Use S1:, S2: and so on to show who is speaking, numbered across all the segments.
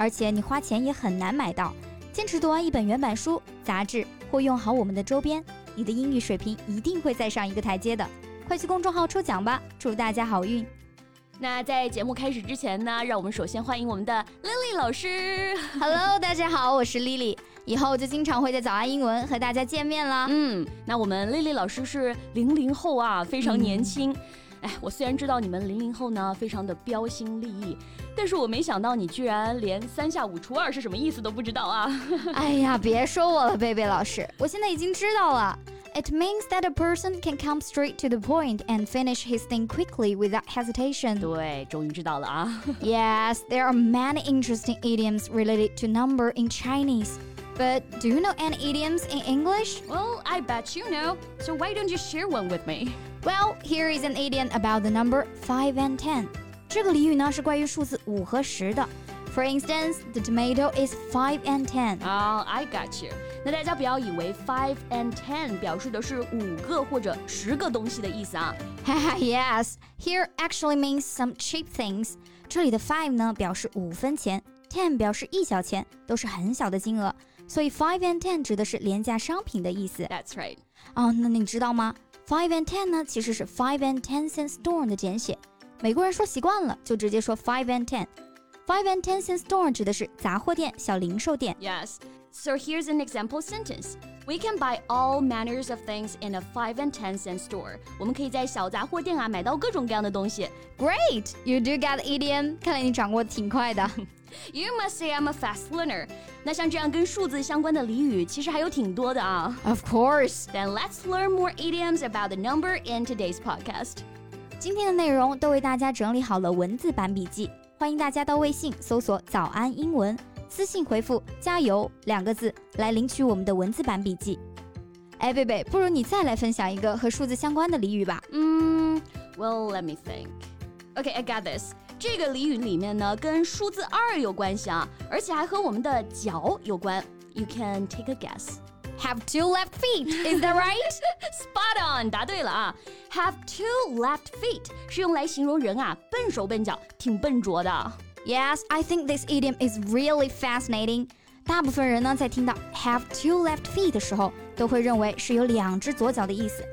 S1: 而且你花钱也很难买到，坚持读完一本原版书、杂志，或用好我们的周边，你的英语水平一定会再上一个台阶的。快去公众号抽奖吧，祝大家好运！
S2: 那在节目开始之前呢，让我们首先欢迎我们的 Lily 老师。
S1: Hello，大家好，我是 Lily，以后就经常会在早安英文和大家见面了。
S2: 嗯，那我们 Lily 老师是零零后啊，非常年轻。哎，我虽然知道你们零零后呢非常的标新立异，但是我没想到你居然连三下五除二是什么意思都不知道啊！
S1: 哎呀，别说我了，贝贝老师，我现在已经知道了。It means that a person can come straight to the point and finish his thing quickly without hesitation.
S2: 对，终于知道了啊。
S1: yes, there are many interesting idioms related to number in Chinese. But do you know any idioms in English?
S2: Well, I bet you know. So why don't you share one with me?
S1: Well, here is an idiom about the number five and ten. 这个俚语呢是关于数字五和十的。For instance, the tomato is five and ten.
S2: Oh, I got you. 那大家不要以为 five and ten 表示的是五个或者十个东西的意思啊。
S1: yes, here actually means some cheap things. 这里的 five 呢表示五分钱，ten 表示一小钱，都是很小的金额。所以 five and ten 指的是廉价商品的意思。
S2: That's right.
S1: 哦，那你知道吗 ？Five and ten 呢，其实是 five and ten cent store 的简写。美国人说习惯了，就直接说 five and ten。Five and ten cent store 指的是杂货店、小零售店。
S2: Yes. So here's an example sentence. We can buy all manners of things in a five and ten cent store. 我们可以在小杂货店啊买到各种各样的东西。
S1: Great, you do get idiom. 看来你掌握的挺快的。
S2: You must say I'm a fast learner. 那像这样跟数字相关的俚语，其实还有挺多的啊。
S1: Of course.
S2: Then let's learn more idioms about the number in today's podcast.
S1: 今天的内容都为大家整理好了文字版笔记，欢迎大家到微信搜索“早安英文”，私信回复“加油”两个字来领取我们的文字版笔记。哎，贝贝，不如你再来分享一个和数字相关的俚语吧。
S2: 嗯，Well, let me think. Okay, I got this. 这个俚语里面呢，跟数字二有关系啊，而且还和我们的脚有关。You can take a guess.
S1: Have two left feet, is that right?
S2: Spot on，答对了啊。Have two left feet 是用来形容人啊笨手笨脚，挺笨拙的。
S1: Yes, I think this idiom is really fascinating. 大部分人呢在听到 have two left feet 的时候，都会认为是有两只左脚的意思。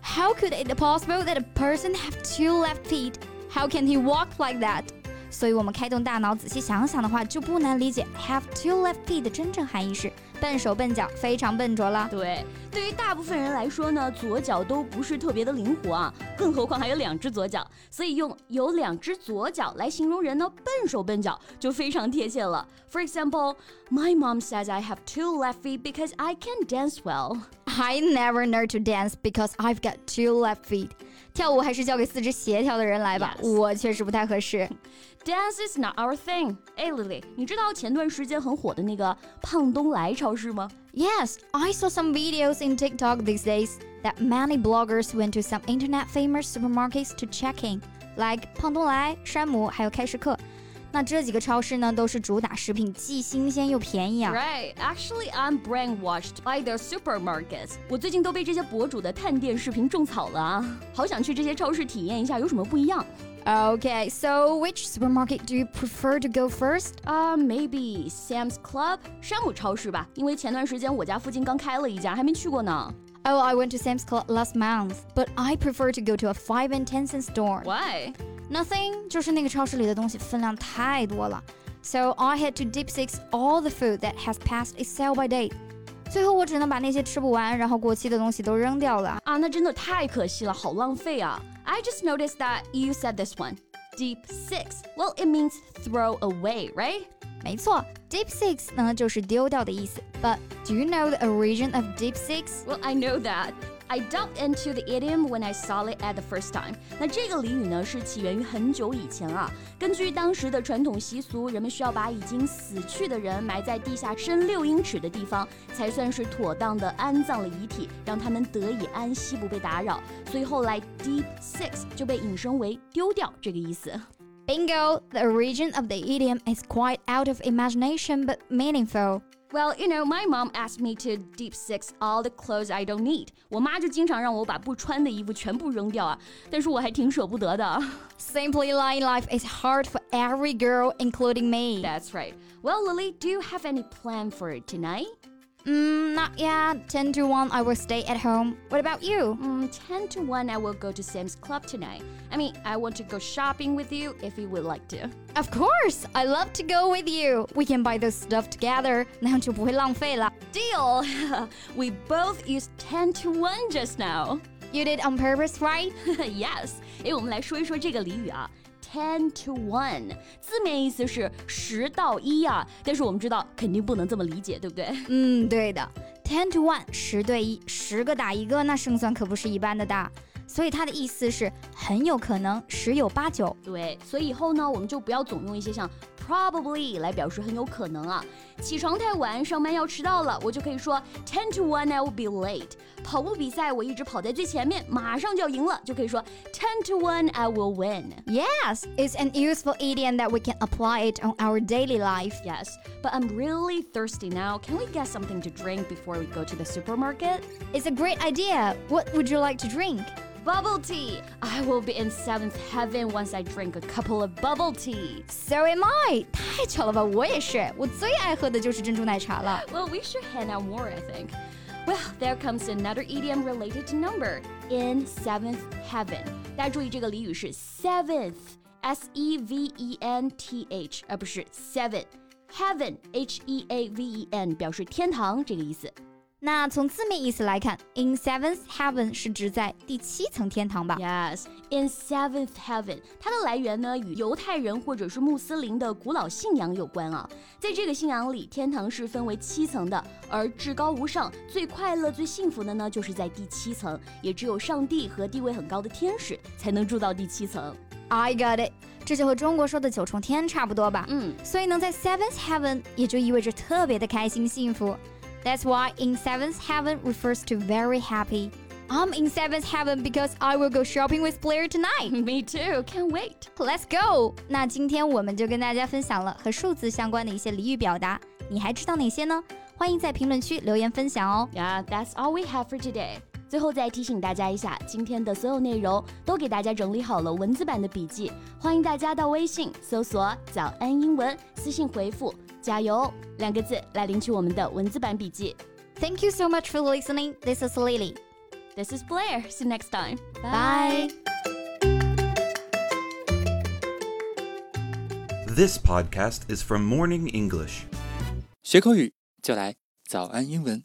S1: How could it be possible that a person have two left feet? How can he walk like that? 所以，我们开动大脑仔细想想的话，就不难理解 have two left feet 的真正含义是笨手笨脚，非常笨拙了。
S2: 对，对于大部分人来说呢，左脚都不是特别的灵活啊，更何况还有两只左脚，所以用有两只左脚来形容人呢，笨手笨脚就非常贴切了。For example, my mom says I have two left feet because I can dance well.
S1: I never learn to dance because I've got two left feet. 跳舞还是交给四肢协调的人来吧，我确实不太合适。
S2: Dance is not our thing. 哎，Lily，你知道前段时间很火的那个胖东来超市吗？
S1: Yes, I saw some videos in TikTok these days that many bloggers went to some internet famous supermarkets to check in, like 胖东来、山姆还有开市客。 那这几个超市呢，都是主打食品既新鲜又便宜啊。
S2: Right, actually, I'm brainwashed by their supermarkets. 我最近都被这些博主的探店视频种草了啊，好想去这些超市体验一下有什么不一样。
S1: Okay, so which supermarket do you prefer to go first?
S2: Uh, maybe Sam's Club, 山姆超市吧，因为前段时间我家附近刚开了一家，还没去过呢。
S1: Oh, I went to Sam's Club last month, but I prefer to go to a 5 and 10 cent store.
S2: Why?
S1: Nothing，就是那个超市里的东西分量太多了，so I had to deep six all the food that has passed its sell by date。最后我只能把那些吃不完，然后过期的东西都扔掉了
S2: 啊！那真的太可惜了，好浪费啊！I just noticed that you said this one. Deep six. Well, it means throw away, right?
S1: 没错，deep six 呢就是丢掉的意思。But do you know the origin of deep six?
S2: Well, I know that. I dug into the idiom when I saw it at the first time。那这个俚语呢，是起源于很久以前啊。根据当时的传统习俗，人们需要把已经死去的人埋在地下深六英尺的地方，才算是妥当的安葬了遗体，让他们得以安息，不被打扰。所以后来 deep six 就被引申为丢掉这个意思。
S1: Bingo! The origin of the idiom is quite out of imagination but meaningful.
S2: Well, you know, my mom asked me to deep six all the clothes I don't need. 我妈就经常让我把不穿的衣服全部扔掉啊，但是我还挺舍不得的。
S1: Simply lying life is hard for every girl, including me.
S2: That's right. Well, Lily, do you have any plan for tonight?
S1: Mm, not yet. 10 to 1, I will stay at home. What about you?
S2: Mm, 10 to 1, I will go to Sam's Club tonight. I mean, I want to go shopping with you if you would like to.
S1: Of course, I love to go with you. We can buy this stuff together. 那样就不会浪费了.
S2: Deal! we both used 10 to 1 just now.
S1: You did on purpose, right?
S2: yes. 诶，我们来说一说这个俚语啊。 Ten to one，字面意思是十到一啊，但是我们知道肯定不能这么理解，对不对？
S1: 嗯，对的，ten to one，十对一，十个打一个，那胜算可不是一般的大。所以它的意思是很有可能，十有八九。
S2: 对，所以以后呢，我们就不要总用一些像 probably 来表示很有可能啊。起床太晚，上班要迟到了，我就可以说 ten to one I will be late。跑步比赛我一直跑在最前面，马上就要赢了，就可以说 ten to one I will
S1: win。Yes, it's an useful idiom that we can apply it on our daily life.
S2: Yes, but I'm really thirsty now. Can we get something to drink before we go to the supermarket?
S1: It's a great idea. What would you like to drink?
S2: Bubble tea! I will be in seventh heaven once I drink a couple of bubble tea.
S1: So am I. 太巧了吧，我也是。我最爱喝的就是珍珠奶茶了。
S2: Well, we should hang out more, I think. Well, there comes another idiom related to number. In seventh heaven. 大家注意这个俚语是 seventh，s e v e n t h，而不是 seven。Heaven, H E A V E N，表示天堂这个意思。
S1: 那从字面意思来看，in seventh heaven 是指在第七层天堂吧
S2: ？Yes, in seventh heaven，它的来源呢与犹太人或者是穆斯林的古老信仰有关啊。在这个信仰里，天堂是分为七层的，而至高无上、最快乐、最幸福的呢，就是在第七层。也只有上帝和地位很高的天使才能住到第七层。
S1: I got it，这就和中国说的九重天差不多吧？
S2: 嗯，
S1: 所以能在 seventh heaven 也就意味着特别的开心幸福。That's why in seventh heaven refers to very happy. I'm in seventh heaven because I will go shopping with Blair tonight.
S2: Me too, can't wait.
S1: Let's go. 那今天我们就跟大家分享了和数字相关的一些俚语表达，你还知道哪些呢？欢迎在评论区留言分享哦。
S2: Yeah, that's all we have for today. 最后再提醒大家一下，今天的所有内容都给大家整理好了文字版的笔记，欢迎大家到微信搜索“早安英文”，私信回复“加油”两个字来领取我们的文字版笔记。
S1: Thank you so much for listening. This is Lily.
S2: This is Blair. See you next time.
S1: Bye.
S3: This podcast is from Morning English.
S4: 学口语就来早安英文。